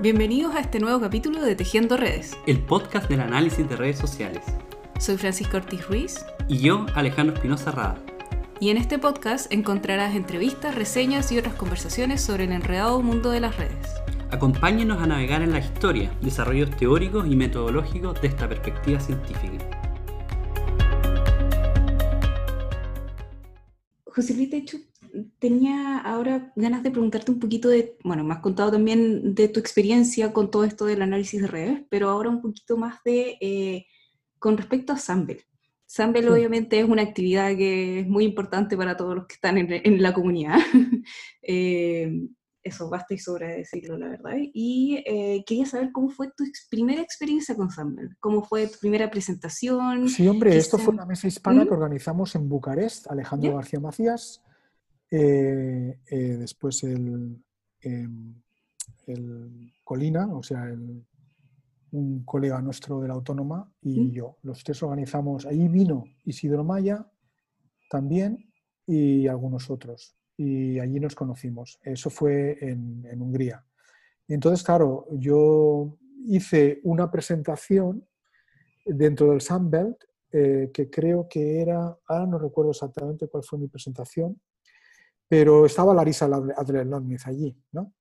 Bienvenidos a este nuevo capítulo de Tejiendo Redes. el podcast del análisis de redes sociales. Soy Francisco Ortiz Ruiz Y yo, Alejandro Espinosa Rada. y en este podcast encontrarás entrevistas, reseñas y otras conversaciones sobre el enredado mundo de las redes. Acompáñenos a navegar en la historia, desarrollos teóricos y metodológicos de esta perspectiva científica. José Luis, de hecho, tenía ahora ganas de preguntarte un poquito de, bueno, me has contado también de tu experiencia con todo esto del análisis de redes, pero ahora un poquito más de, eh, con respecto a Sample. Sample Sí. obviamente es una actividad que es muy importante para todos los que están en, en la comunidad. Eh, eso basta y sobra decirlo, la verdad. Y eh, quería saber cómo fue tu ex- primera experiencia con Sample, cómo fue tu primera presentación. Sí, hombre, esto fue una mesa hispana ¿Mm? que organizamos en Bucarest, Alejandro Ya. García Macías, eh, eh, después el, em, el Colina, o sea, el- un colega nuestro de la Autónoma y yo. Los tres organizamos, ahí vino Isidro Maya también y algunos otros. Y allí nos conocimos. Eso fue en, en Hungría. Y entonces, claro, yo hice una presentación dentro del Sunbelt, eh, que creo que era, ahora no recuerdo exactamente cuál fue mi presentación, pero estaba Larisa Adler-Lodnitz allí, ¿no?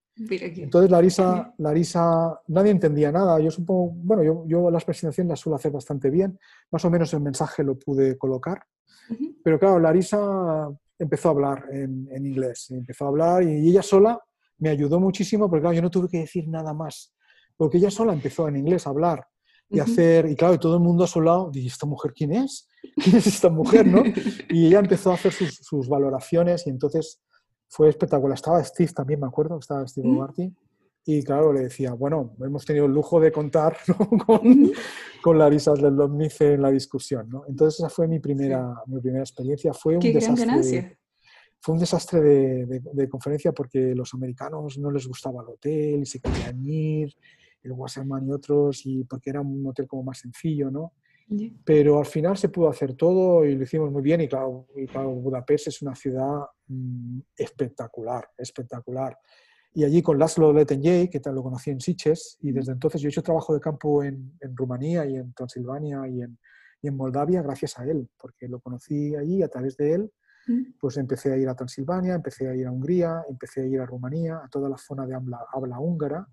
Entonces Larisa, Larisa, nadie entendía nada. Yo supongo, bueno, yo, yo las presentaciones las suelo hacer bastante bien, más o menos el mensaje lo pude colocar, Ujú. pero claro, Larisa empezó a hablar en, en inglés, empezó a hablar y ella sola me ayudó muchísimo porque claro, yo no tuve que decir nada más, porque ella sola empezó en inglés a hablar y Ujú. hacer, y claro, y todo el mundo a su lado, dije, ¿esta mujer quién es? ¿Quién es esta mujer? ¿no? Y ella empezó a hacer sus, sus valoraciones y entonces fue espectacular. Estaba Steve también, me acuerdo, estaba Steve. O'Barty. Y claro, le decía, bueno, hemos tenido el lujo de contar ¿no? con, con Larisa Lomnice en la discusión. ¿no? Entonces esa fue mi primera, mi primera experiencia. Fue un Qué gran desastre, ganancia. fue un desastre de, de- de conferencia porque los americanos no les gustaba el hotel y se querían ir, el Wasserman y otros, y porque era un hotel como más sencillo, ¿no? Pero al final se pudo hacer todo y lo hicimos muy bien y claro, y claro, Budapest es una ciudad mm, espectacular, espectacular. Y allí con Laszlo Lettenjay, que tal lo conocí en Sitges, y desde entonces yo he hecho trabajo de campo en, en Rumanía y en Transilvania y en, y en Moldavia gracias a él, porque lo conocí allí a través de él, pues empecé a ir a Transilvania, empecé a ir a Hungría, empecé a ir a Rumanía, a toda la zona de habla, habla húngara,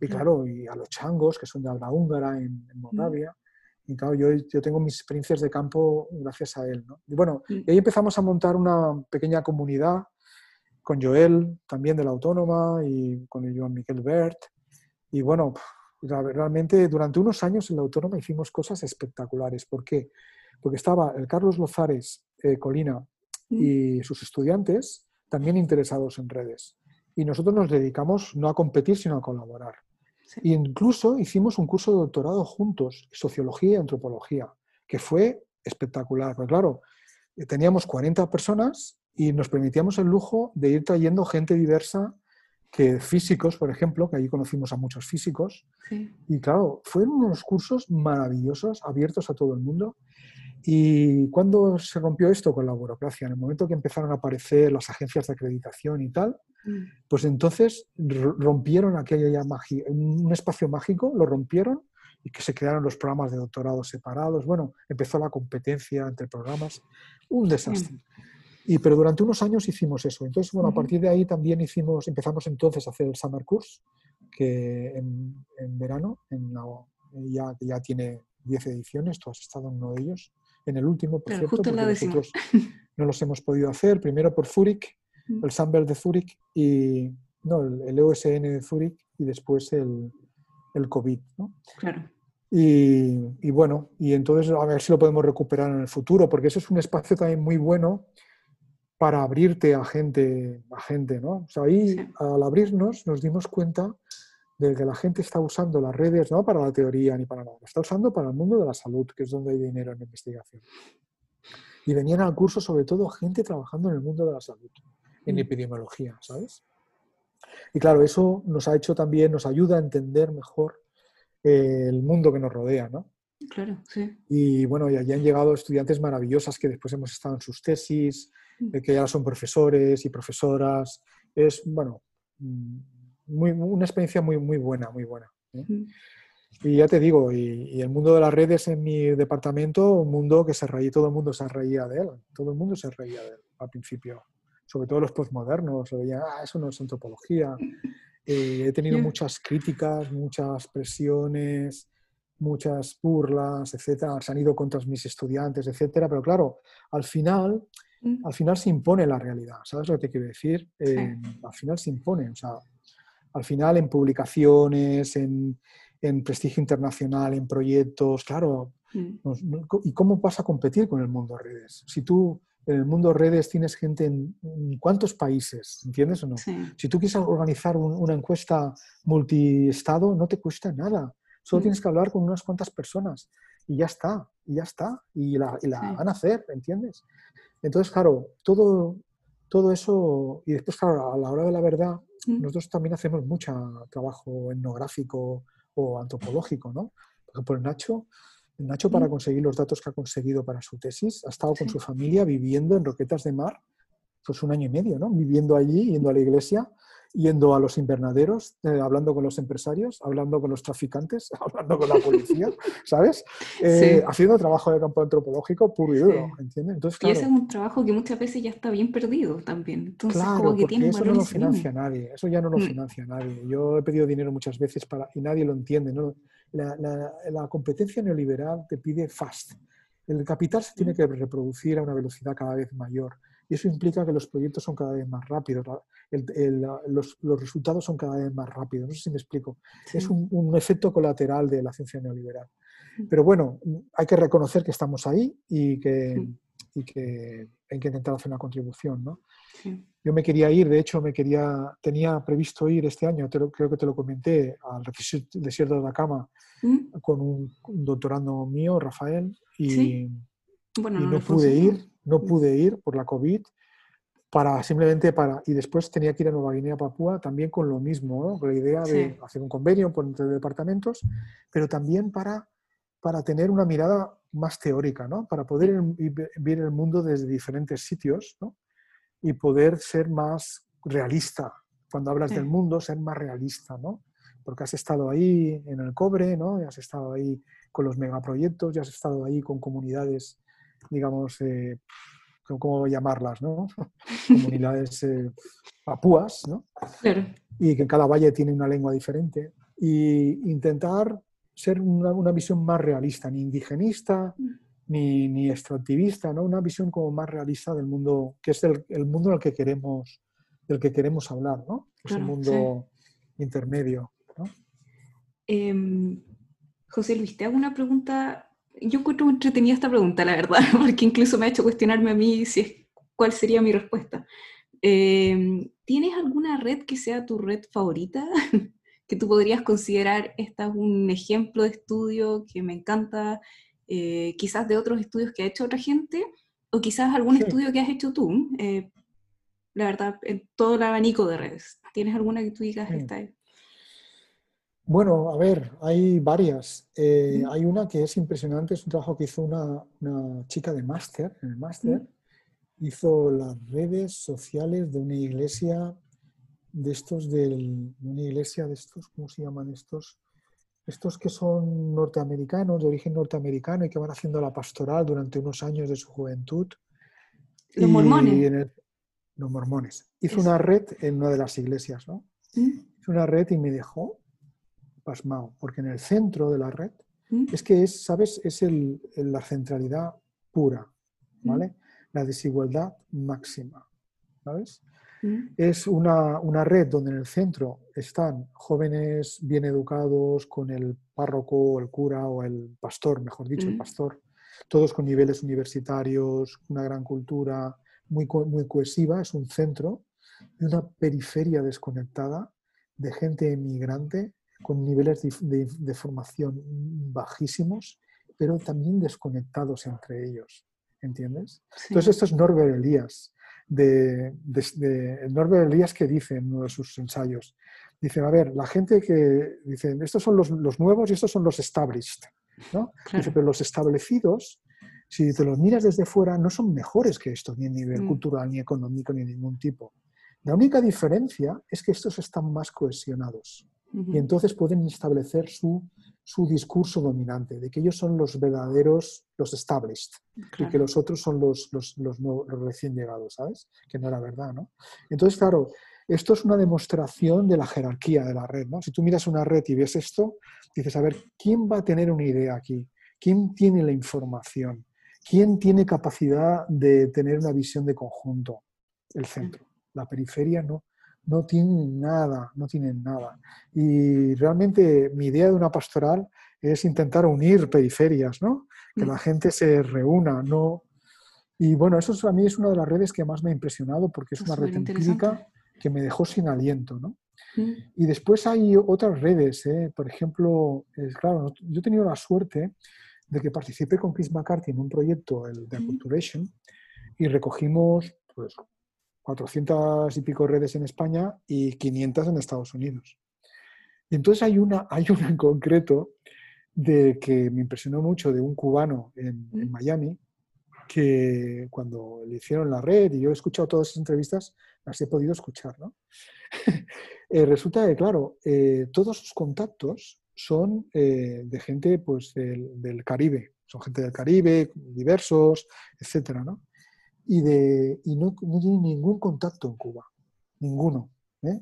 y Claro. y a los changos, que son de habla húngara en, en Moldavia. Y claro, yo, yo tengo mis experiencias de campo gracias a él. ¿no? Y bueno, Mm. y ahí empezamos a montar una pequeña comunidad con Joel, también de la Autónoma, y con el Joan Miquel Bert. Y bueno, realmente durante unos años en la Autónoma hicimos cosas espectaculares. ¿Por qué? Porque estaba el Carlos Lozares eh, Colina Mm. y sus estudiantes también interesados en redes. Y nosotros nos dedicamos no a competir, sino a colaborar. Sí. E incluso hicimos un curso de doctorado juntos, sociología y antropología, que fue espectacular. Porque claro, eh, teníamos 40 personas y nos permitíamos el lujo de ir trayendo gente diversa, que físicos, por ejemplo, que allí conocimos a muchos físicos. Sí. Y claro, fueron unos cursos maravillosos, abiertos a todo el mundo. ¿Y cuándo se rompió esto con la burocracia? En el momento que empezaron a aparecer las agencias de acreditación y tal. Pues entonces rompieron aquella magi- un espacio mágico, lo rompieron y que se crearon los programas de doctorado separados. Bueno, empezó la competencia entre programas, un desastre. Y, pero durante unos años hicimos eso. Entonces, bueno, a partir de ahí también hicimos, empezamos entonces a hacer el Summer Course, que en, en verano, en la- ya, tiene 10 ediciones, tú has estado en uno de ellos, en el último, por cierto, porque nosotros no los hemos podido hacer, primero por Zurich, Mm. El Sunbelt de Zurich y no, el, EOSN de Zurich y después el, el COVID. ¿no? Claro. Y, y bueno, y entonces a ver si lo podemos recuperar en el futuro, porque eso es un espacio también muy bueno para abrirte a gente, a gente, ¿no? O sea, ahí Sí. al abrirnos nos dimos cuenta de que la gente está usando las redes no para la teoría ni para nada, está usando para el mundo de la salud, que es donde hay dinero en investigación. Y venían al curso sobre todo gente trabajando en el mundo de la salud, en Mm. epidemiología, ¿sabes? Y claro, eso nos ha hecho también, nos ayuda a entender mejor eh, el mundo que nos rodea, ¿no? Claro, sí. Y bueno, y allí han llegado estudiantes maravillosas que después hemos estado en sus tesis, Mm. eh, que ya son profesores y profesoras. Es, bueno, mm, muy, una experiencia muy, muy buena, muy buena. ¿eh? Y ya te digo, y, el mundo de las redes en mi departamento, un mundo que se reía, todo el mundo se reía de él, todo el mundo se reía de él al principio, sobre todo los postmodernos, veían, ah, eso no es antropología. Eh, he tenido muchas críticas, muchas presiones, muchas burlas, etcétera, se han ido contra mis estudiantes, etcétera, pero claro, al final, mm. al final se impone la realidad, ¿sabes lo que te quiero decir? Eh, al final se impone, o sea, al final en publicaciones, en, en prestigio internacional, en proyectos, claro. Mm. ¿Y cómo vas a competir con el mundo de redes? Si tú en el mundo de redes tienes gente en, cuántos países, ¿entiendes o no? Si tú quieres organizar una encuesta multiestado, no te cuesta nada. Solo mm. tienes que hablar con unas cuantas personas y ya está, y ya está, y la, van a hacer, ¿entiendes? Entonces, claro, todo, todo eso, y después, claro, a la hora de la verdad, mm. nosotros también hacemos mucho trabajo etnográfico, antropológico, ¿no? Por ejemplo, Nacho, Nacho para conseguir los datos que ha conseguido para su tesis, ha estado con su familia viviendo en Roquetas de Mar, pues un año y medio, ¿no? Viviendo allí, yendo a la iglesia, yendo a los invernaderos, eh, hablando con los empresarios, hablando con los traficantes, hablando con la policía, ¿sabes? Eh, haciendo trabajo de campo antropológico puro y duro, ¿entiendes? Entonces, y ese es un trabajo que muchas veces ya está bien perdido también. Entonces, claro, que porque eso no lo financia nadie, eso ya no lo mm. financia nadie. Yo he pedido dinero muchas veces para, y nadie lo entiende. ¿no? La, la, la competencia neoliberal te pide fast. El capital se tiene que reproducir a una velocidad cada vez mayor y eso implica que los proyectos son cada vez más rápidos, los, resultados son cada vez más rápidos. No sé si me explico. Es un, efecto colateral de la ciencia neoliberal. Pero bueno, hay que reconocer que estamos ahí y que, que hay que intentar hacer una contribución. ¿no? Yo me quería ir, de hecho, me quería, tenía previsto ir este año, creo que te lo comenté, al desierto de Atacama ¿Mm? con un, doctorando mío, Rafael, y, bueno, no, pude ir no pude ir por la COVID para simplemente para y después tenía que ir a Nueva Guinea Papúa también con lo mismo con la idea de hacer un convenio entre departamentos pero también para para tener una mirada más teórica ¿no? para poder ver el mundo desde diferentes sitios ¿no? y poder ser más realista cuando hablas del mundo ser más realista ¿no? porque has estado ahí en el cobre ¿no? Y has estado ahí con los megaproyectos y has estado ahí con comunidades digamos, eh, ¿cómo llamarlas? ¿no? Comunidades eh, papúas, ¿no? Y que cada valle tiene una lengua diferente. Y intentar ser una, visión más realista, ni indigenista, mm. ni, ni, extractivista, ¿no? Una visión como más realista del mundo, que es el, el mundo al que queremos, del que queremos hablar, ¿no? Es un mundo intermedio, ¿no? Em, José Luis, te hago una pregunta yo encuentro entretenida esta pregunta, la verdad, porque incluso me ha hecho cuestionarme a mí si es, cuál sería mi respuesta. Eh, ¿Tienes alguna red que sea tu red favorita? que tú podrías considerar, esta es un ejemplo de estudio que me encanta, eh, quizás de otros estudios que ha hecho otra gente, o quizás algún estudio que has hecho tú. Eh, la verdad, en todo el abanico de redes. ¿Tienes alguna que tú digas esta es? Bueno, a ver, hay varias. Eh, hay una que es impresionante, es un trabajo que hizo una, chica de máster, en el máster, hizo las redes sociales de una iglesia de estos del, de una iglesia de estos, ¿cómo se llaman estos? Estos que son norteamericanos, de origen norteamericano y que van haciendo la pastoral durante unos años de su juventud. Los mormones. los mormones. Hizo una red en una de las iglesias, ¿no? Hizo una red y me dejó pasmado, porque en el centro de la red ¿Mm? es que es, ¿sabes? Es el, la centralidad pura, ¿Mm? ¿vale? La desigualdad máxima, ¿sabes? ¿Mm? Es una, una, red donde en el centro están jóvenes bien educados con el párroco, el cura o el pastor, mejor dicho, el pastor, todos con niveles universitarios, una gran cultura, muy, muy cohesiva, es un centro, y una periferia desconectada de gente emigrante con niveles de, formación bajísimos, pero también desconectados entre ellos. ¿Entiendes? Entonces, esto es Norbert Elias, de, Norbert Elias que dice en uno de sus ensayos, dice, a ver, la gente que dice, estos son los, nuevos y estos son los established, ¿no? Dice, pero los establecidos, si te los miras desde fuera, no son mejores que estos, ni a nivel mm. cultural, ni económico, ni de ningún tipo. La única diferencia es que estos están más cohesionados y entonces pueden establecer su, su, discurso dominante, de que ellos son los verdaderos, los established, y que los otros son los, los, los, los, recién llegados, ¿sabes? Que no era verdad, ¿no? Entonces, claro, esto es una demostración de la jerarquía de la red, ¿no? Si tú miras una red y ves esto, dices, a ver, ¿quién va a tener una idea aquí? ¿Quién tiene la información? ¿Quién tiene capacidad de tener una visión de conjunto? El centro. La periferia no, no tiene nada, no tienen nada. Y realmente mi idea de una pastoral es intentar unir periferias, ¿no? Que la gente se reúna, ¿no? Y bueno, eso a mí es una de las redes que más me ha impresionado porque es una red empírica que me dejó sin aliento, ¿no? Mm. Y después hay otras redes, ¿eh? por ejemplo, es, claro, yo he tenido la suerte de que participé con Chris McCarthy en un proyecto, el de Acculturation, y recogimos pues, 400 y pico redes en España y 500 en Estados Unidos. Y entonces hay una, hay una en concreto de que me impresionó mucho de un cubano en, Miami, que cuando le hicieron la red, y yo he escuchado todas esas entrevistas, las he podido escuchar, ¿no? Eh, resulta que, claro, eh, todos sus contactos son eh, de gente pues, del, Caribe, son gente del Caribe, diversos, etcétera, ¿no? Y, de, y no, no tienen ningún contacto en Cuba, ninguno, ¿eh?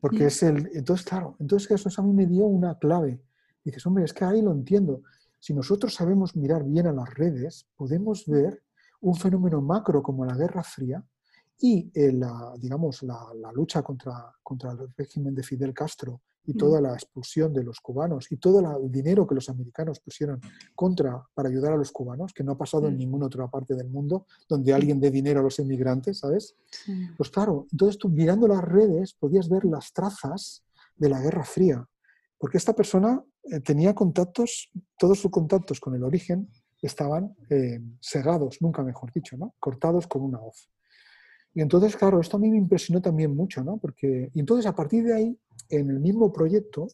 Porque es el... Entonces, claro, entonces eso a mí me dio una clave. dices, hombre, es que ahí lo entiendo. Si nosotros sabemos mirar bien a las redes, podemos ver un fenómeno macro como la Guerra Fría y eh, la, digamos, la, la, lucha contra, contra el régimen de Fidel Castro y toda la expulsión de los cubanos y todo el dinero que los americanos pusieron contra para ayudar a los cubanos, que no ha pasado en ninguna otra parte del mundo donde alguien dé dinero a los inmigrantes, ¿sabes? Pues claro, entonces tú mirando las redes podías ver las trazas de la Guerra Fría, porque esta persona eh, tenía contactos, todos sus contactos con el origen estaban eh, segados, nunca mejor dicho, ¿no? cortados con una hoz. Y entonces, claro, esto a mí me impresionó también mucho, ¿no? Porque, y entonces a partir de ahí en el mismo proyecto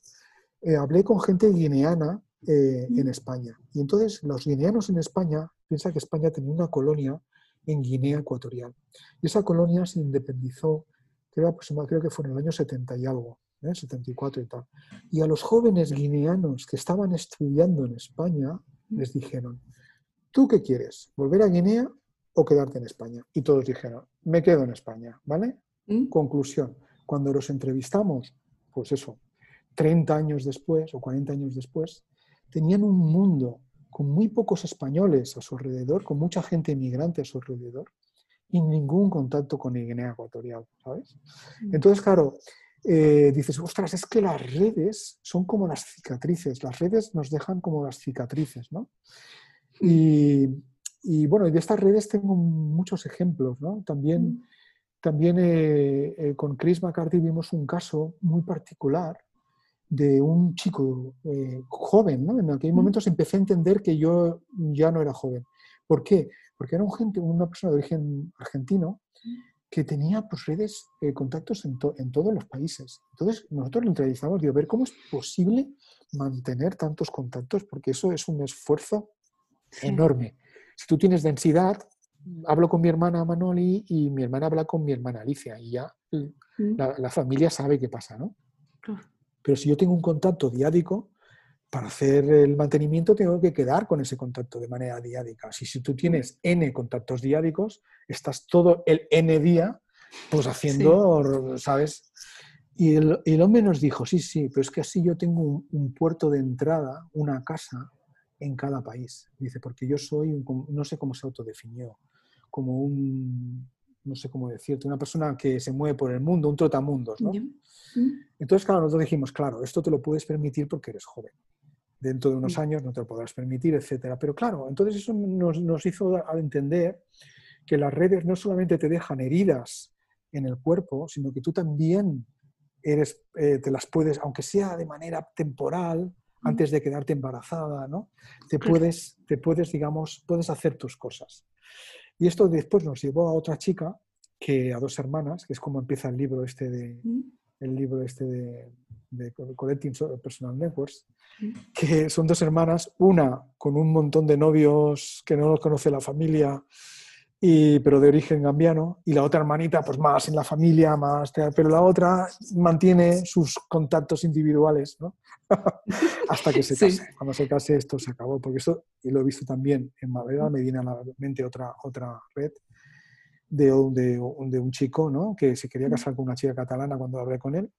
eh, hablé con gente guineana eh, en España. Y entonces los guineanos en España, piensa que España tenía una colonia en Guinea Ecuatorial. Y esa colonia se independizó, creo, creo que fue en el año 70 y algo, 74 ¿eh? y tal. Y a los jóvenes guineanos que estaban estudiando en España les dijeron, ¿tú qué quieres? ¿Volver a Guinea o quedarte en España? Y todos dijeron, me quedo en España, ¿vale? ¿Mm? Conclusión, cuando los entrevistamos pues eso, 30 años después o 40 años después, tenían un mundo con muy pocos españoles a su alrededor, con mucha gente inmigrante a su alrededor y ningún contacto con Guinea Ecuatorial, ¿sabes? Mm. Entonces, claro, eh, dices, ostras, es que las redes son como las cicatrices, las redes nos dejan como las cicatrices, ¿no? Y, y bueno, de estas redes tengo muchos ejemplos, ¿no? También mm. También eh, eh, con Chris McCarthy vimos un caso muy particular de un chico eh, joven, ¿no? En aquellos momentos empecé a entender que yo ya no era joven. ¿Por qué? Porque era un gente, una persona de origen argentino que tenía pues, redes, contactos en, en, todos los países. Entonces nosotros lo entrevistamos, digo, a ver cómo es posible mantener tantos contactos, porque eso es un esfuerzo enorme. Si tú tienes densidad, hablo con mi hermana Manoli y mi hermana habla con mi hermana Alicia y ya mm. la, familia sabe qué pasa, ¿no? Pero si yo tengo un contacto diádico, para hacer el mantenimiento tengo que quedar con ese contacto de manera diádica. Si, si tú tienes N contactos diádicos, estás todo el N día pues haciendo, ¿sabes? Y el, el, hombre nos dijo, sí, sí, pero es que así yo tengo un, un puerto de entrada, una casa en cada país. Dice, porque yo soy, un, no sé cómo se autodefinió, como un, no sé cómo decirte, una persona que se mueve por el mundo, un trotamundos, ¿no? Entonces, claro, nosotros dijimos, claro, esto te lo puedes permitir porque eres joven. Dentro de unos años no te lo podrás permitir, etcétera. Pero claro, entonces eso nos, nos hizo entender que las redes no solamente te dejan heridas en el cuerpo, sino que tú también eres, eh, te las puedes, aunque sea de manera temporal, antes de quedarte embarazada, ¿no? Te puedes, te puedes, digamos, puedes hacer tus cosas. Y esto después nos llevó a otra chica, que a dos hermanas, que es como empieza el libro este de, mm. el libro este de, de Collecting Personal Networks, mm. que son dos hermanas, una con un montón de novios que no los conoce la familia y, pero de origen gambiano, y la otra hermanita, pues más en la familia, más, pero la otra mantiene sus contactos individuales, ¿no? Hasta que se case. Cuando se case esto se acabó, porque eso, y lo he visto también en Madrid, me viene a la mente otra, otra red de, de, de un chico, ¿no? Que se quería casar con una chica catalana cuando hablé con él,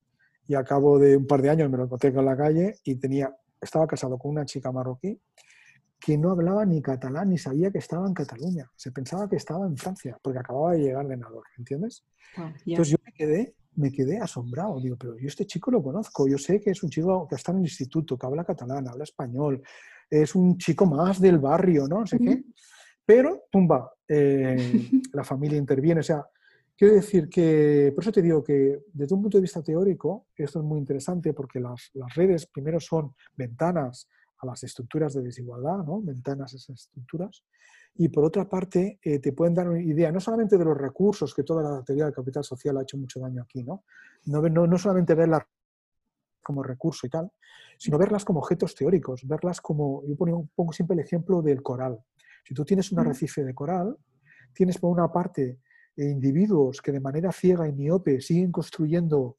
y a cabo de un par de años me lo encontré en la calle y tenía, estaba casado con una chica marroquí que no hablaba ni catalán ni sabía que estaba en Cataluña. Se pensaba que estaba en Francia porque acababa de llegar de Nador, ¿entiendes? Ah, Entonces yo me quedé, me quedé asombrado. Digo, pero yo este chico lo conozco. Yo sé que es un chico que está en el instituto, que habla catalán, habla español. Es un chico más del barrio, ¿no? No sé qué. Pero, tumba, eh, la familia interviene. O sea, quiero decir que, por eso te digo que desde un punto de vista teórico, esto es muy interesante porque las, las redes primero son ventanas a las estructuras de desigualdad, ¿no? ventanas a esas estructuras. Y por otra parte, eh, te pueden dar una idea no solamente de los recursos, que toda la teoría del capital social ha hecho mucho daño aquí, no, no, no, no solamente verlas como recurso y tal, sino verlas como objetos teóricos, verlas como, yo pongo, pongo siempre el ejemplo del coral. Si tú tienes un arrecife de coral, tienes por una parte eh, individuos que de manera ciega y miope siguen construyendo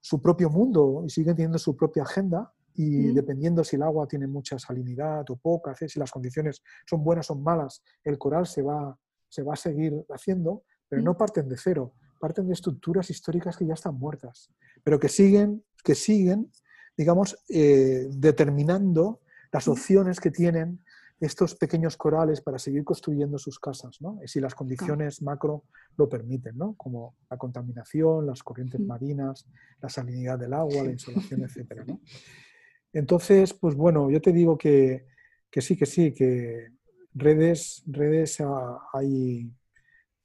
su propio mundo y siguen teniendo su propia agenda, y dependiendo si el agua tiene mucha salinidad o poca, si las condiciones son buenas o malas, el coral se va, se va a seguir haciendo, pero no parten de cero, parten de estructuras históricas que ya están muertas, pero que siguen, que siguen digamos, eh, determinando las opciones que tienen estos pequeños corales para seguir construyendo sus casas, ¿no? si las condiciones macro lo permiten, ¿no? como la contaminación, las corrientes marinas, la salinidad del agua, la insolación, etc. ¿no? Entonces, pues bueno, yo te digo que, sí, que sí, que redes, redes hay,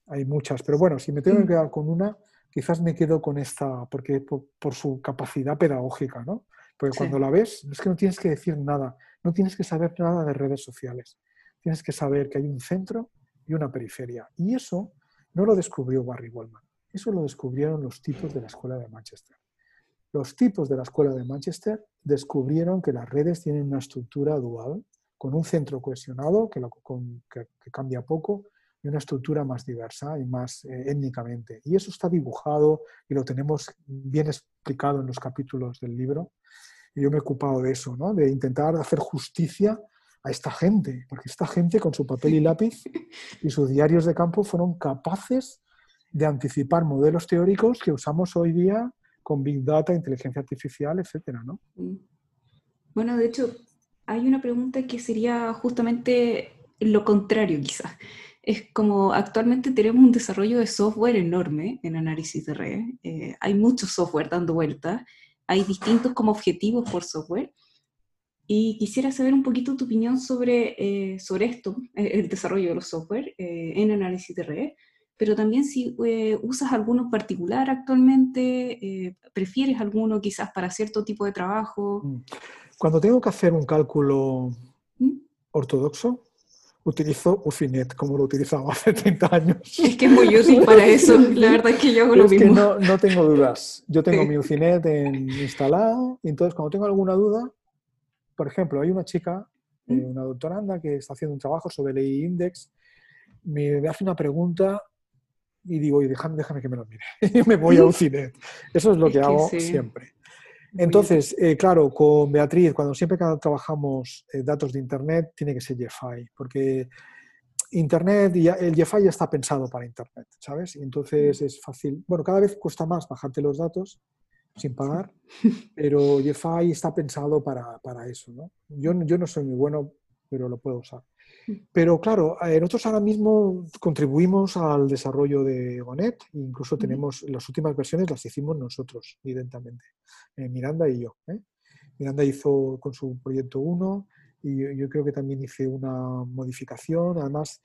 hay muchas, pero bueno, si me tengo que quedar con una, quizás me quedo con esta, porque por, su capacidad pedagógica, ¿no? Porque cuando la ves, es que no tienes que decir nada, no tienes que saber nada de redes sociales. Tienes que saber que hay un centro y una periferia. Y eso no lo descubrió Barry Wellman, eso lo descubrieron los tipos de la escuela de Manchester. Los tipos de la escuela de Manchester descubrieron que las redes tienen una estructura dual, con un centro cohesionado que, cambia poco y una estructura más diversa y más eh, étnicamente. Y eso está dibujado y lo tenemos bien explicado en los capítulos del libro. Y yo me he ocupado de eso, ¿no? de intentar hacer justicia a esta gente, porque esta gente con su papel y lápiz y sus diarios de campo fueron capaces de anticipar modelos teóricos que usamos hoy día con Big Data, inteligencia artificial, etcétera, ¿no? Bueno, de hecho, hay una pregunta que sería justamente lo contrario, quizás. Es como actualmente tenemos un desarrollo de software enorme en análisis de red. Eh, hay mucho software dando vueltas. Hay distintos como objetivos por software. Y quisiera saber un poquito tu opinión sobre, eh, sobre esto, eh, el desarrollo de los software en análisis de red pero también si eh, usas alguno particular actualmente, eh, prefieres alguno quizás para cierto tipo de trabajo. Mm. Cuando tengo que hacer un cálculo ¿Mm? ortodoxo, utilizo Ufinet, como lo utilizaba hace 30 años. Es que es muy útil para eso, la verdad es que yo hago lo mismo. no, no, tengo dudas. Yo tengo mi Ufinet instalado y entonces cuando tengo alguna duda, por ejemplo, hay una chica, eh, ¿Mm? una doctoranda que está haciendo un trabajo sobre el index me hace una pregunta y digo, y déjame, déjame que me lo mire. y me voy a un cine. Eso es lo que, hago siempre. Entonces, eh, claro, con Beatriz, cuando siempre que trabajamos eh, datos de Internet, tiene que ser Jefai, porque Internet, ya, el Jefai ya está pensado para Internet, ¿sabes? Y entonces es fácil. Bueno, cada vez cuesta más bajarte los datos sin pagar, pero Jefai está pensado para, para eso, ¿no? Yo, yo no soy muy bueno, pero lo puedo usar. Pero claro, eh, nosotros ahora mismo contribuimos al desarrollo de Gonet, incluso tenemos las últimas versiones las hicimos nosotros, evidentemente, eh, Miranda y yo. ¿eh? Miranda hizo con su proyecto 1 y yo, creo que también hice una modificación. Además,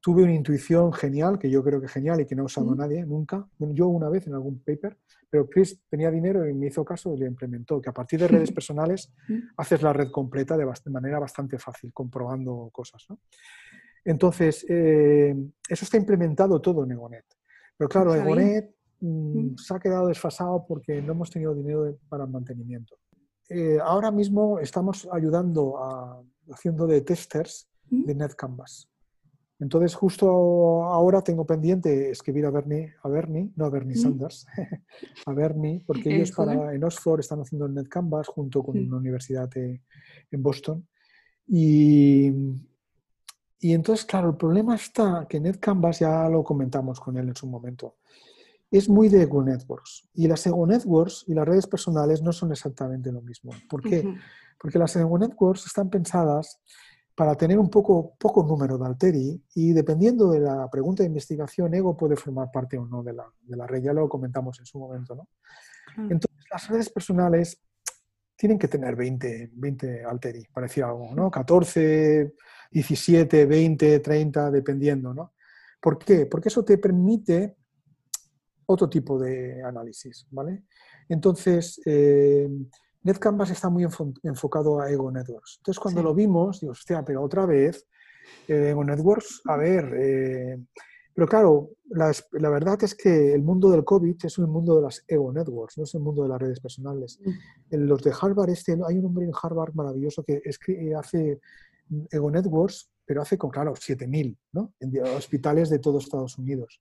tuve una intuición genial, que yo creo que genial y que no ha usado nadie nunca. Yo una vez en algún paper, pero Chris tenía dinero y me hizo caso y lo implementó, que a partir de redes personales haces la red completa de, manera bastante fácil, comprobando cosas. Entonces, eh, eso está implementado todo en Egonet. Pero claro, Egonet mm, se ha quedado desfasado porque no hemos tenido dinero para el mantenimiento. Eh, ahora mismo estamos ayudando a, haciendo de testers de NetCanvas. Entonces, justo ahora tengo pendiente escribir a Bernie, a Bernie no a Bernie Sanders, a Bernie, porque ellos para, en Oxford están haciendo el NetCanvas junto con una universidad en Boston. Y, y entonces, claro, el problema está que NetCanvas, ya lo comentamos con él en su momento, es muy de Ego Networks. Y las Ego Networks y las redes personales no son exactamente lo mismo. ¿Por qué? Porque las Ego Networks están pensadas para tener un poco, poco número de alteri y dependiendo de la pregunta de investigación, ego puede formar parte o no de la, de la red. Ya lo comentamos en su momento. ¿no? Entonces, las redes personales tienen que tener 20, 20 alteri, parecía algo, ¿no? 14, 17, 20, 30, dependiendo, ¿no? ¿Por qué? Porque eso te permite otro tipo de análisis, ¿vale? Entonces, eh, NetCanvas está muy enfocado a Ego Networks. Entonces, cuando lo vimos, digo, hostia, pero otra vez, eh, Ego Networks, a ver, eh, pero claro, la, la, verdad es que el mundo del COVID es el mundo de las Ego Networks, no es el mundo de las redes personales. Mm. En los de Harvard, este, hay un hombre en Harvard maravilloso que escribe, hace Ego Networks, pero hace con, claro, 7.000, ¿no? En hospitales de todo Estados Unidos.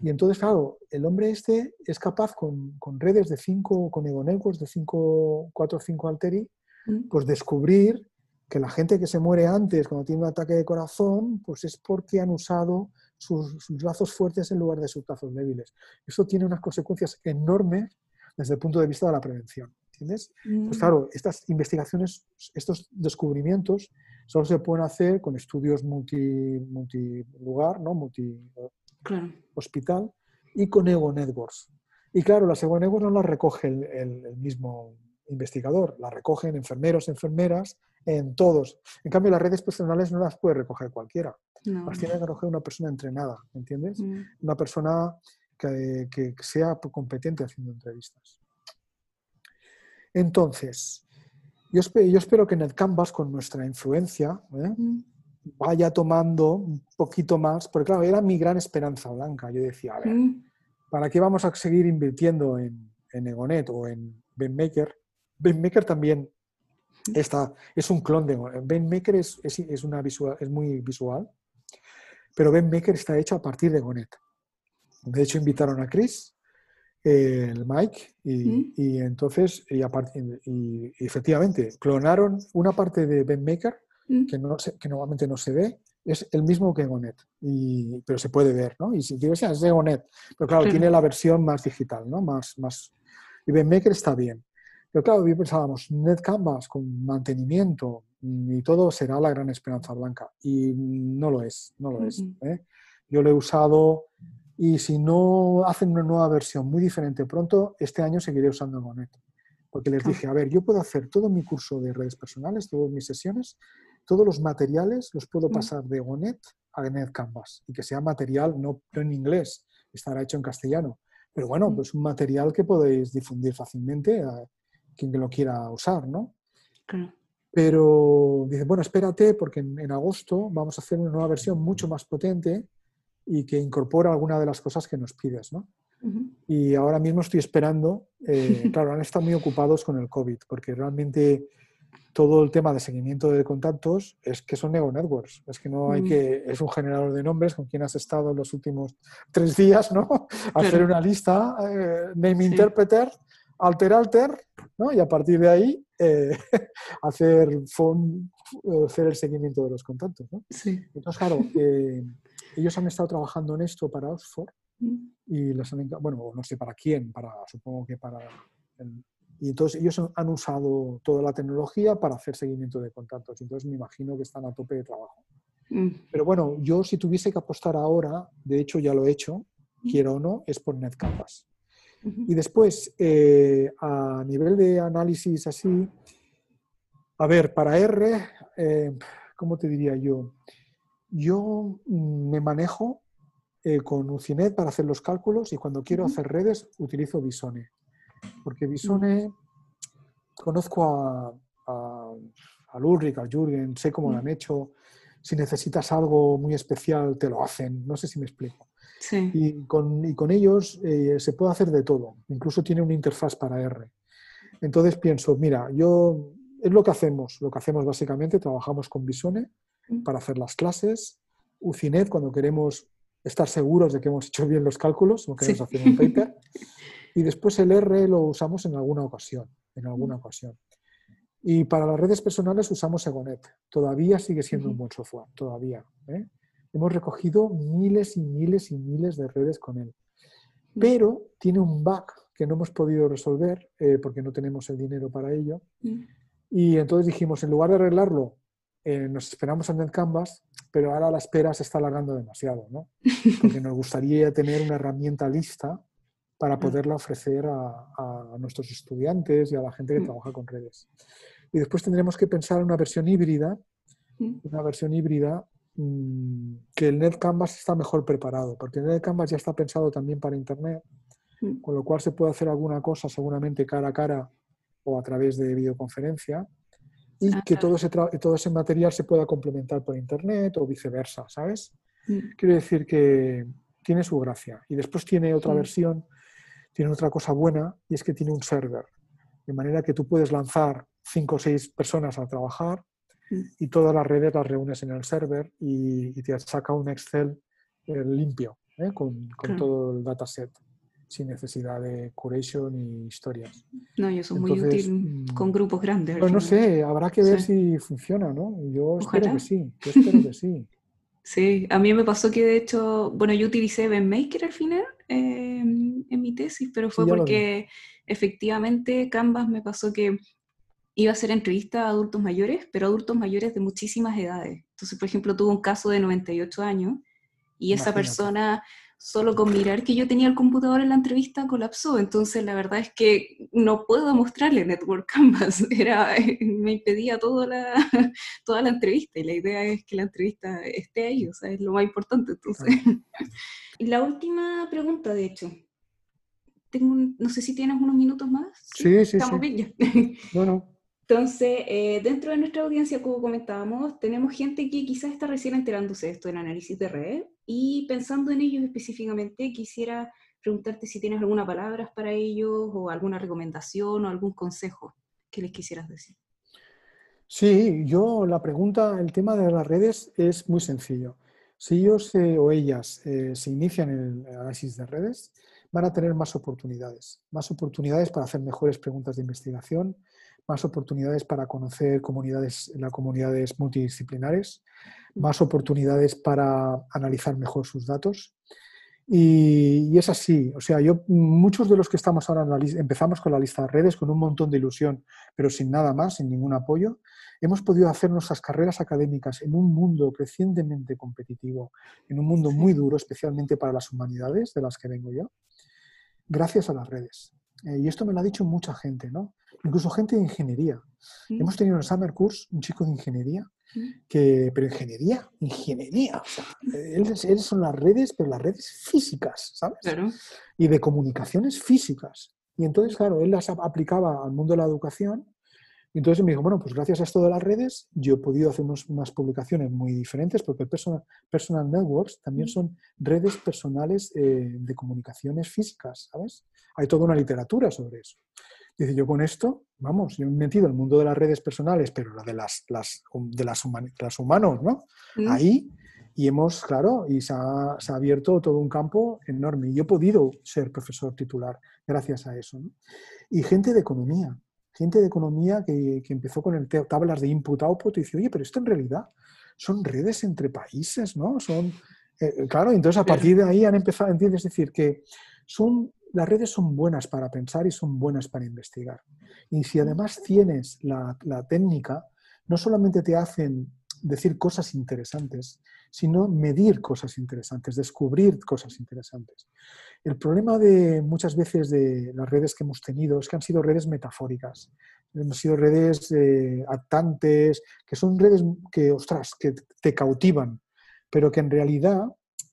Y entonces, claro, el hombre este es capaz con, con redes de 5, con Ego Networks de 5, 4 o 5 alteri, mm. pues descubrir que la gente que se muere antes cuando tiene un ataque de corazón, pues es porque han usado sus, brazos fuertes en lugar de sus brazos débiles. Eso tiene unas consecuencias enormes desde el punto de vista de la prevención. ¿Entiendes? Pues claro, estas investigaciones, estos descubrimientos, solo se pueden hacer con estudios multi, multilugar, ¿no? multi hospital, y con Ego Networks. Y claro, las Ego Networks no las recoge el, mismo investigador, las recogen enfermeros, enfermeras, en todos. En cambio, las redes personales no las puede recoger cualquiera. Las tiene que recoger una persona entrenada, ¿entiendes? Mm. Una persona que, que, sea competente haciendo entrevistas. Entonces, yo, yo espero que en el Canvas, con nuestra influencia, ¿eh? mm. Vaya tomando un poquito más, porque claro, era mi gran esperanza blanca. Yo decía, a ver, mm. ¿para qué vamos a seguir invirtiendo en, en Egonet o en BenMaker? BenMaker también está, es un clon de BenMaker es, es, es, una visual, es muy visual, pero BenMaker está hecho a partir de Gonet. De hecho, invitaron a Chris, el Mike, y, entonces, y, y, efectivamente, clonaron una parte de BenMaker que, no que normalmente no se ve, es el mismo que Gonet, y, pero se puede ver, ¿no? Y si digo, es de Gonet, pero claro, tiene la versión más digital, ¿no? Más, más, y BenMaker está bien. Pero claro, pensábamos, NetCanvas con mantenimiento, y todo será la gran esperanza blanca. Y no lo es, no lo es. ¿eh? Yo lo he usado y si no hacen una nueva versión muy diferente pronto, este año seguiré usando Gonet. Porque les dije, a ver, yo puedo hacer todo mi curso de redes personales, todas mis sesiones, todos los materiales los puedo pasar de Gonet a NetCanvas y que sea material no, en inglés, estará hecho en castellano. Pero bueno, pues un material que podéis difundir fácilmente a quien lo quiera usar, ¿no? Claro. Pero dice, bueno, espérate porque en, agosto vamos a hacer una nueva versión mucho más potente y que incorpora alguna de las cosas que nos pides, ¿no? Y ahora mismo estoy esperando, eh, claro, han estado muy ocupados con el COVID, porque realmente todo el tema de seguimiento de contactos es que son Nego Networks, es que no hay que, es un generador de nombres con quien has estado en los últimos tres días, ¿no? Hacer una lista, eh, name interpreter, alter alter, ¿no? Y a partir de ahí eh, hacer, hacer el seguimiento de los contactos. ¿no? Sí. Entonces, claro, eh, ellos han estado trabajando en esto para Oxford mm. y les han, bueno, no sé para quién, para, supongo que para... y entonces ellos han usado toda la tecnología para hacer seguimiento de contactos. Entonces me imagino que están a tope de trabajo. Mm. Pero bueno, yo si tuviese que apostar ahora, de hecho ya lo he hecho, mm. quiero o no, es por NetCanvas. Y después, eh, a nivel de análisis así, a ver, para R, eh, ¿cómo te diría yo? Yo me manejo eh, con Ucinet para hacer los cálculos y cuando quiero hacer redes utilizo Visone. Porque Visone, conozco a, a, a Ulrich, a Jürgen, sé cómo lo han hecho. Si necesitas algo muy especial, te lo hacen. No sé si me explico. Y, con, y, con, ellos eh, se puede hacer de todo, incluso tiene una interfaz para R. Entonces pienso, mira, yo es lo que hacemos, lo que hacemos básicamente, trabajamos con Visone mm. para hacer las clases UCINET cuando queremos estar seguros de que hemos hecho bien los cálculos o queremos hacer un paper. Y después el R lo usamos en alguna ocasión, en alguna ocasión. Y para las redes personales usamos Egonet. Todavía sigue siendo un buen software, todavía. ¿eh? Hemos recogido miles y miles y miles de redes con él. Pero tiene un bug que no hemos podido resolver eh, porque no tenemos el dinero para ello. Y entonces dijimos, en lugar de arreglarlo, eh, nos esperamos en el Canvas, pero ahora la espera se está alargando demasiado, ¿no? Porque nos gustaría tener una herramienta lista para poderla ofrecer a, nuestros estudiantes y a la gente que mm. trabaja con redes. Y después tendremos que pensar en una versión híbrida, mm. una versión híbrida mm, que el NetCanvas está mejor preparado, porque el NetCanvas ya está pensado también para Internet, con lo cual se puede hacer alguna cosa seguramente cara a cara o a través de videoconferencia y ah, que todo ese, todo ese material se pueda complementar por Internet o viceversa, ¿sabes? Quiero decir que tiene su gracia. Y después tiene otra versión tiene otra cosa buena y es que tiene un server. De manera que tú puedes lanzar cinco o seis personas a trabajar mm. y todas las redes las reúnes en el server y, te saca un Excel eh, limpio ¿eh? con, todo el dataset sin necesidad de curation y historias. No, y eso es muy útil mm, con grupos grandes. Pues no sé, habrá que ver si funciona, ¿no? Yo espero que sí, yo espero que sí. Sí, a mí me pasó que de hecho, bueno, yo utilicé BenMaker al final em, en mi tesis, pero fue porque efectivamente Canvas me pasó que iba a hacer entrevistas a adultos mayores, pero adultos mayores de muchísimas edades. Entonces, por ejemplo, tuve un caso de 98 años y esa persona solo con mirar que yo tenía el computador en la entrevista colapsó. Entonces, la verdad es que no puedo mostrarle Network Canvas. Era, me impedía toda la, toda la entrevista y la idea es que la entrevista esté ahí, o sea, es lo más importante. Entonces, la última pregunta, de hecho. Tengo no sé si tienes unos minutos más. Sí, sí, Estamos Bien Bueno. Entonces, eh, dentro de nuestra audiencia, como comentábamos, tenemos gente que quizás está recién enterándose de esto en análisis de red y pensando en ellos específicamente, quisiera preguntarte si tienes alguna palabra para ellos o alguna recomendación o algún consejo que les quisieras decir. Sí, yo la pregunta, el tema de las redes es muy sencillo. Si ellos eh, o ellas eh, se inician en el análisis de redes, van a tener más oportunidades, más oportunidades para hacer mejores preguntas de investigación, más oportunidades para conocer comunidades, las comunidades multidisciplinares, más oportunidades para analizar mejor sus datos. Y, es así, o sea, yo, muchos de los que estamos ahora empezamos con la lista de redes con un montón de ilusión, pero sin nada más, sin ningún apoyo, hemos podido hacer nuestras carreras académicas en un mundo crecientemente competitivo, en un mundo muy duro, especialmente para las humanidades, de las que vengo yo, gracias a las redes. Eh, y esto me lo ha dicho mucha gente, ¿no? Incluso gente de ingeniería. Hemos tenido en el Summer Course un chico de ingeniería, que, pero ingeniería, ingeniería, o sea, él, son las redes, pero las redes físicas, ¿sabes? Y de comunicaciones físicas. Y entonces, claro, él las aplicaba al mundo de la educación entonces me dijo, bueno, pues gracias a esto de las redes, yo he podido hacer unas publicaciones muy diferentes, porque personal, personal networks también son redes personales eh, de comunicaciones físicas, ¿sabes? Hay toda una literatura sobre eso. Dice, yo con esto, vamos, yo he metido el mundo de las redes personales, pero la de las, las de las, humanos, ¿no? Ahí, y hemos, claro, y se ha, se ha, abierto todo un campo enorme. Y yo he podido ser profesor titular gracias a eso. ¿no? Y gente de economía, gente de economía que, empezó con el tablas de input-output y dice, oye, pero esto en realidad son redes entre países, ¿no? Son, eh, eh, claro, entonces a partir de ahí han empezado, ¿entiendes? Es decir, que son, las redes son buenas para pensar y son buenas para investigar. Y si además tienes la, la técnica, no solamente te hacen decir cosas interesantes, sino medir cosas interesantes, descubrir cosas interesantes. El problema de muchas veces de las redes que hemos tenido es que han sido redes metafóricas, han sido redes eh, actantes, que son redes que, ostras, que te cautivan, pero que en realidad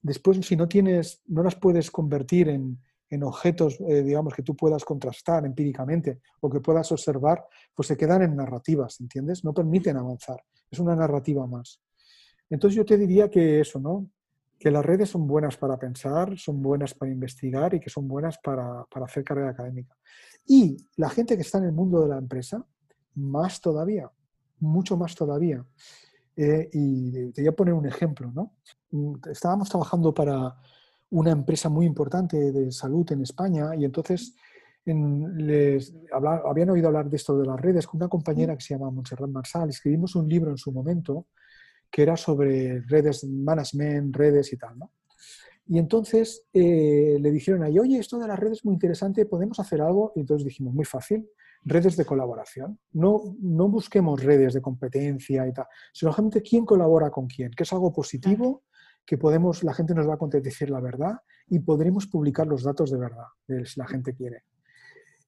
después si no tienes, no las puedes convertir en, objetos, eh, digamos, que tú puedas contrastar empíricamente o que puedas observar, pues se quedan en narrativas, ¿entiendes? No permiten avanzar. Es una narrativa más. Entonces yo te diría que eso, ¿no? que las redes son buenas para pensar, son buenas para investigar y que son buenas para, hacer carrera académica. Y la gente que está en el mundo de la empresa, más todavía, mucho más todavía. Eh, y te voy a poner un ejemplo. ¿no? Mm, estábamos trabajando para una empresa muy importante de salud en España y entonces les habían oído hablar de esto de las redes con una compañera que se llama Montserrat Marsal. Escribimos un libro en su momento que era sobre redes, management, redes y tal. ¿no? Y entonces eh, le dijeron ahí, oye, esto de las redes es muy interesante, ¿podemos hacer algo? Y entonces dijimos, muy fácil, redes de colaboración. No, no busquemos redes de competencia y tal, sino gente quién colabora con quién, que es algo positivo, que podemos, la gente nos va a decir la verdad y podremos publicar los datos de verdad, si la gente quiere.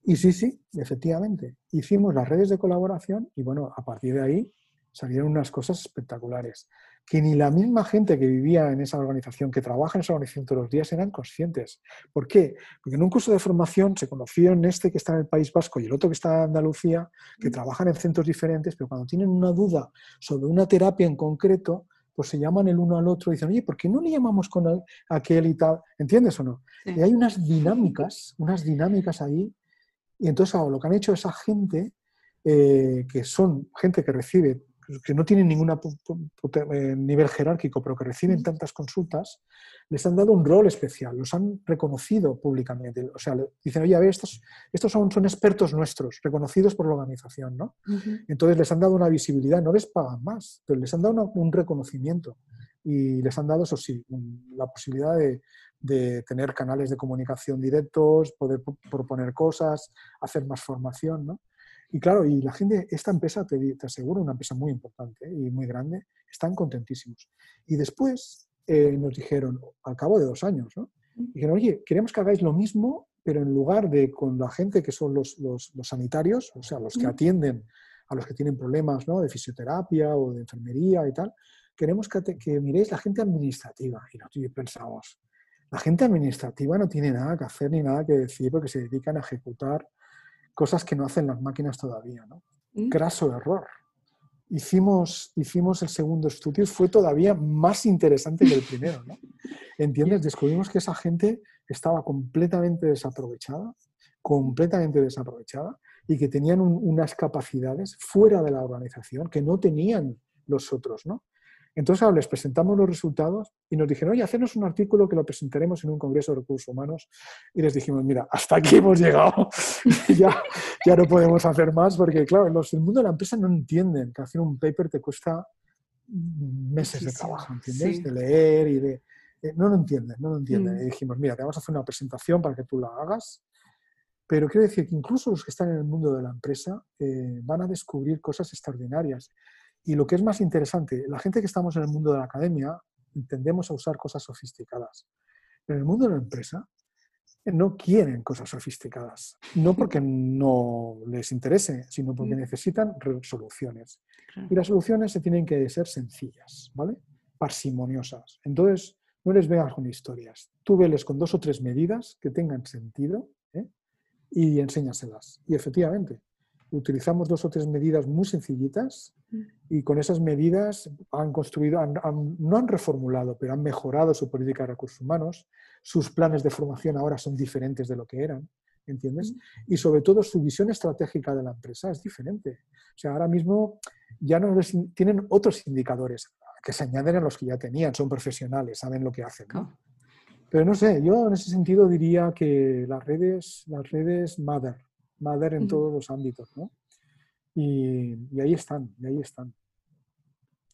Y sí, sí, efectivamente, hicimos las redes de colaboración y bueno, a partir de ahí salieron unas cosas espectaculares que ni la misma gente que vivía en esa organización, que trabaja en esa organización todos los días, eran conscientes. ¿Por qué? Porque en un curso de formación se conocieron este que está en el País Vasco y el otro que está en Andalucía, que trabajan en centros diferentes, pero cuando tienen una duda sobre una terapia en concreto, pues se llaman el uno al otro y dicen, oye, ¿por qué no le llamamos con aquel y tal? ¿Entiendes o no? Y hay unas dinámicas, unas dinámicas ahí, y entonces lo que han hecho esa gente, eh, que son gente que recibe que no tienen ningún eh, nivel jerárquico, pero que reciben tantas consultas, les han dado un rol especial, los han reconocido públicamente. O sea, dicen, oye, a ver, estos, estos son, son expertos nuestros, reconocidos por la organización, ¿no? Entonces les han dado una visibilidad, no les pagan más, pero les han dado un reconocimiento y les han dado, eso sí, la posibilidad de, de, tener canales de comunicación directos, poder proponer cosas, hacer más formación, ¿no? Y claro, y la gente, esta empresa, te, te aseguro, una empresa muy importante y muy grande, están contentísimos. Y después eh, nos dijeron, al cabo de dos años, ¿no? Dijeron, oye, queremos que hagáis lo mismo, pero en lugar de con la gente que son los, los, sanitarios, o sea, los que atienden a los que tienen problemas ¿no? de fisioterapia o de enfermería y tal, queremos que, que miréis la gente administrativa. Y nosotros pensamos, la gente administrativa no tiene nada que hacer ni nada que decir porque se dedican a ejecutar cosas que no hacen las máquinas todavía. ¿no? Mm. Graso error. Hicimos, hicimos el segundo estudio y fue todavía más interesante que el primero. ¿no? ¿Entiendes? Descubrimos que esa gente estaba completamente desaprovechada, completamente desaprovechada y que tenían unas capacidades fuera de la organización que no tenían los otros. ¿no? Entonces ahora les presentamos los resultados y nos dijeron, oye, hacernos un artículo que lo presentaremos en un congreso de recursos humanos. Y les dijimos, mira, hasta aquí hemos llegado, ya, ya no podemos hacer más, porque claro, los del mundo de la empresa no entienden que hacer un paper te cuesta meses de trabajo, ¿entiendes? De leer y de... Eh, no lo entienden, no lo entienden. Mm. Y dijimos, mira, te vamos a hacer una presentación para que tú la hagas. Pero quiero decir que incluso los que están en el mundo de la empresa eh, van a descubrir cosas extraordinarias. Y lo que es más interesante, la gente que estamos en el mundo de la academia tendemos a usar cosas sofisticadas. En el mundo de la empresa no quieren cosas sofisticadas, no porque no les interese, sino porque mm. necesitan soluciones. Y las soluciones se tienen que ser sencillas, ¿vale? Parsimoniosas. Entonces, no les veas con historias. Tú veles con dos o tres medidas que tengan sentido ¿eh? y enséñaselas. Y efectivamente, utilizamos dos o tres medidas muy sencillitas y con esas medidas han construido, no han reformulado, pero han mejorado su política de recursos humanos, sus planes de formación ahora son diferentes de lo que eran, ¿entiendes? Y sobre todo su visión estratégica de la empresa es diferente. O sea, ahora mismo ya no tienen otros indicadores que se añaden a los que ya tenían, son profesionales, saben lo que hacen. Pero no sé, yo en ese sentido diría que las redes, las redes mother, Mother en todos los ámbitos, ¿no? Y, ahí están, y ahí están.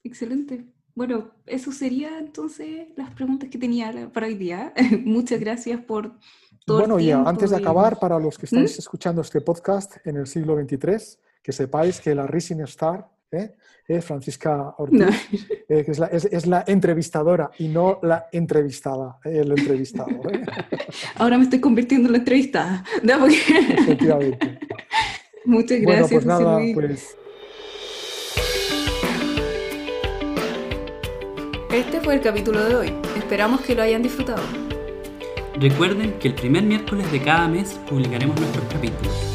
Excelente. Bueno, eso sería entonces las preguntas que tenía para hoy día. Muchas gracias por todo Bueno, el tiempo y antes de acabar, para los que estáis ¿Mm? escuchando este podcast en el siglo XXIII, que sepáis que la Rising Star ¿eh? ¿Eh? Francisca Ortiz, eh, que es la, es, la, entrevistadora y no la entrevistada, el entrevistado. Ahora me estoy convirtiendo en la entrevistada. Efectivamente. Muchas gracias. pues nada, pues... Este fue el capítulo de hoy. Esperamos que lo hayan disfrutado. Recuerden que el primer miércoles de cada mes publicaremos nuestros capítulos.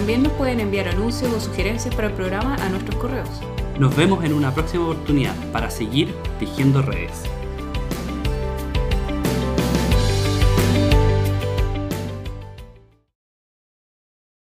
También nos pueden enviar anuncios o sugerencias para el programa a nuestros correos. Nos vemos en una próxima oportunidad para seguir tejiendo redes.